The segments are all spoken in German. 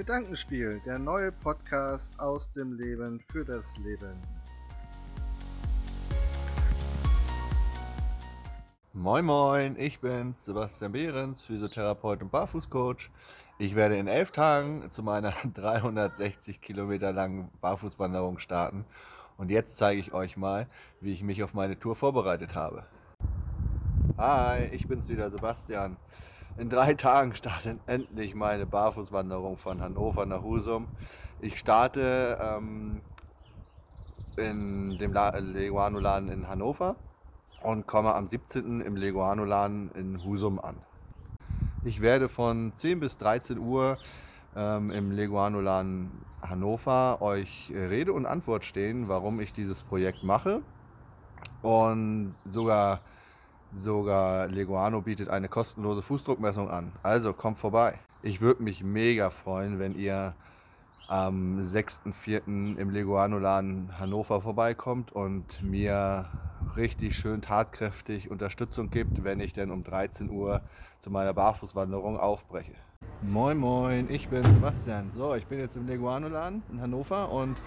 Gedankenspiel, der neue Podcast aus dem Leben für das Leben. Moin Moin, ich bin Sebastian Behrens, Physiotherapeut und Barfußcoach. Ich werde in elf Tagen zu meiner 360 Kilometer langen Barfußwanderung starten. Und jetzt zeige ich euch mal, wie ich mich auf meine Tour vorbereitet habe. Hi, ich bin's wieder, Sebastian. In drei Tagen startet endlich meine Barfußwanderung von Hannover nach Husum. Ich starte ähm, in dem Leguano-Laden in Hannover und komme am 17. im Leguano-Laden in Husum an. Ich werde von 10 bis 13 Uhr ähm, im Leguano-Laden Hannover euch Rede und Antwort stehen, warum ich dieses Projekt mache. Und sogar Sogar Leguano bietet eine kostenlose Fußdruckmessung an. Also kommt vorbei. Ich würde mich mega freuen, wenn ihr am 6.4. im Leguano-Laden Hannover vorbeikommt und mir richtig schön tatkräftig Unterstützung gibt, wenn ich denn um 13 Uhr zu meiner Barfußwanderung aufbreche. Moin Moin, ich bin Sebastian. So, ich bin jetzt im Leguano-Laden in Hannover und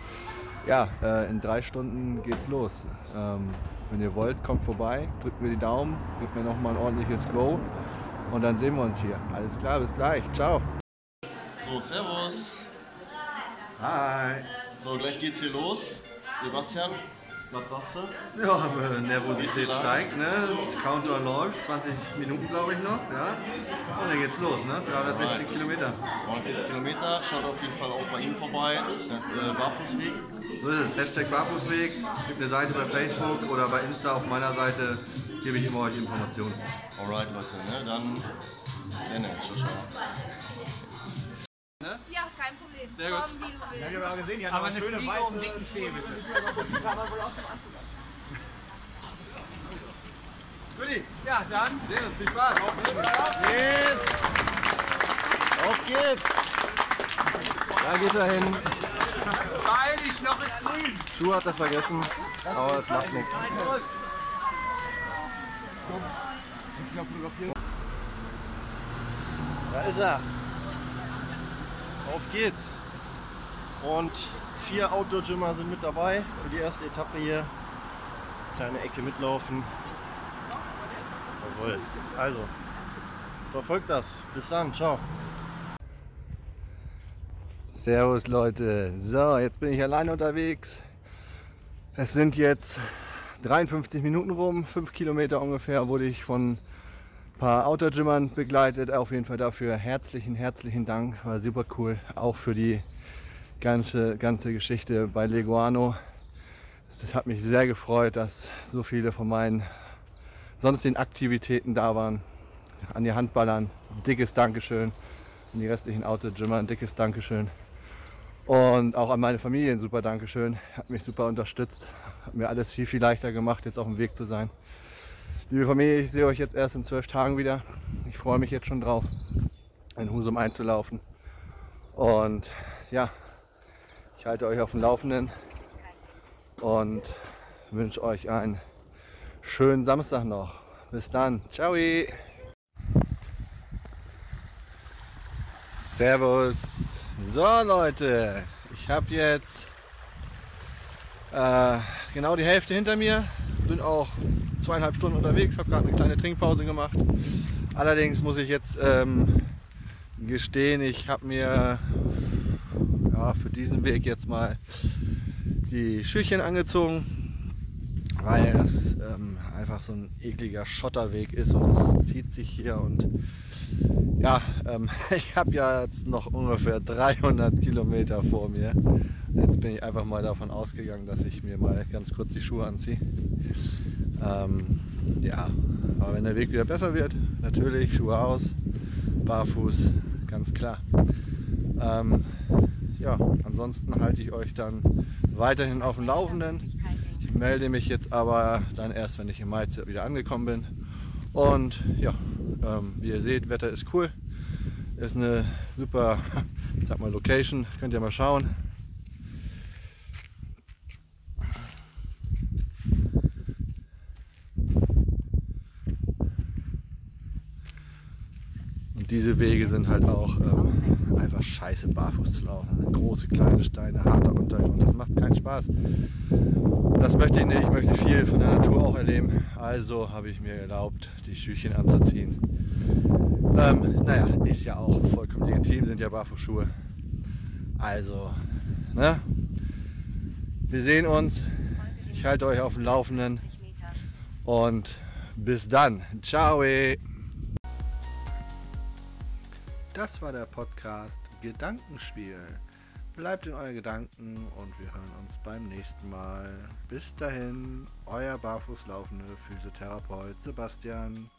ja, äh, in drei Stunden geht's los. Ähm, wenn ihr wollt, kommt vorbei, drückt mir die Daumen, gebt mir nochmal ein ordentliches Go und dann sehen wir uns hier. Alles klar, bis gleich. Ciao. So, Servus. Hi. So, gleich geht's hier los. Sebastian, was sagst du? Ja, Nervosität steigt, ne? Counter läuft, 20 Minuten glaube ich noch, ja. Und dann geht's los, ne? 360 Kilometer. 90 Kilometer, schaut auf jeden Fall auch bei ihm vorbei. Äh, Barfußweg. So ist es. Hashtag Barfußweg. Gibt eine Seite bei Facebook oder bei Insta auf meiner Seite. Gebe ich immer euch Informationen. Alright, Leute, ne? Dann bis dann. Ciao, ciao. Ja, kein Problem. Sehr gut. Komm, wie du willst. Ja, gesehen, die hat aber eine schöne weiße um dicken Zeh, bitte. Ja, dann. sehen uns. Viel Spaß. Yes! Auf geht's! Da geht er hin. Weil ich noch ist grün. Schuhe hat er vergessen, aber es macht nichts. Da ist er. Auf geht's. Und vier Outdoor-Gymmer sind mit dabei für die erste Etappe hier. Kleine Ecke mitlaufen. Jawohl. Also, verfolgt das. Bis dann. Ciao. Servus Leute. So, jetzt bin ich alleine unterwegs. Es sind jetzt 53 Minuten rum, 5 Kilometer ungefähr, wurde ich von paar Outdoor-Gymmern begleitet. Auf jeden Fall dafür herzlichen, herzlichen Dank. War super cool. Auch für die ganze, ganze Geschichte bei Leguano. Das hat mich sehr gefreut, dass so viele von meinen sonstigen Aktivitäten da waren. An die Handballern, dickes Dankeschön. An die restlichen Outdoor-Gymmer dickes Dankeschön. Und auch an meine Familie ein super Dankeschön. Hat mich super unterstützt. Hat mir alles viel, viel leichter gemacht, jetzt auf dem Weg zu sein. Liebe Familie, ich sehe euch jetzt erst in zwölf Tagen wieder. Ich freue mich jetzt schon drauf, in Husum einzulaufen. Und ja, ich halte euch auf dem Laufenden und wünsche euch einen schönen Samstag noch. Bis dann. Ciao. Servus. So Leute, ich habe jetzt äh, genau die Hälfte hinter mir. Bin auch zweieinhalb Stunden unterwegs, habe gerade eine kleine Trinkpause gemacht. Allerdings muss ich jetzt ähm, gestehen, ich habe mir ja, für diesen Weg jetzt mal die Schüchchen angezogen, weil das ähm, einfach so ein ekliger Schotterweg ist und es zieht sich hier und ja, ähm, ich habe ja jetzt noch ungefähr 300 Kilometer vor mir. Jetzt bin ich einfach mal davon ausgegangen, dass ich mir mal ganz kurz die Schuhe anziehe. Ähm, ja, aber wenn der Weg wieder besser wird, natürlich Schuhe aus, barfuß, ganz klar. Ähm, ja, ansonsten halte ich euch dann weiterhin auf dem Laufenden. Ich melde mich jetzt aber dann erst, wenn ich im Mai wieder angekommen bin. Und ja, ähm, wie ihr seht, Wetter ist cool. Ist eine super, ich sag mal, Location. Könnt ihr mal schauen. Diese Wege sind halt auch ähm, einfach scheiße barfuß zu laufen. Große, kleine Steine, harter Untergrund, das macht keinen Spaß. Das möchte ich nicht, ich möchte viel von der Natur auch erleben. Also habe ich mir erlaubt, die Schüchchen anzuziehen. Ähm, naja, ist ja auch vollkommen legitim, sind ja Barfußschuhe. Also, ne? Wir sehen uns. Ich halte euch auf dem Laufenden. Und bis dann. Ciao. Das war der Podcast Gedankenspiel. Bleibt in euren Gedanken und wir hören uns beim nächsten Mal. Bis dahin, euer barfußlaufende Physiotherapeut Sebastian.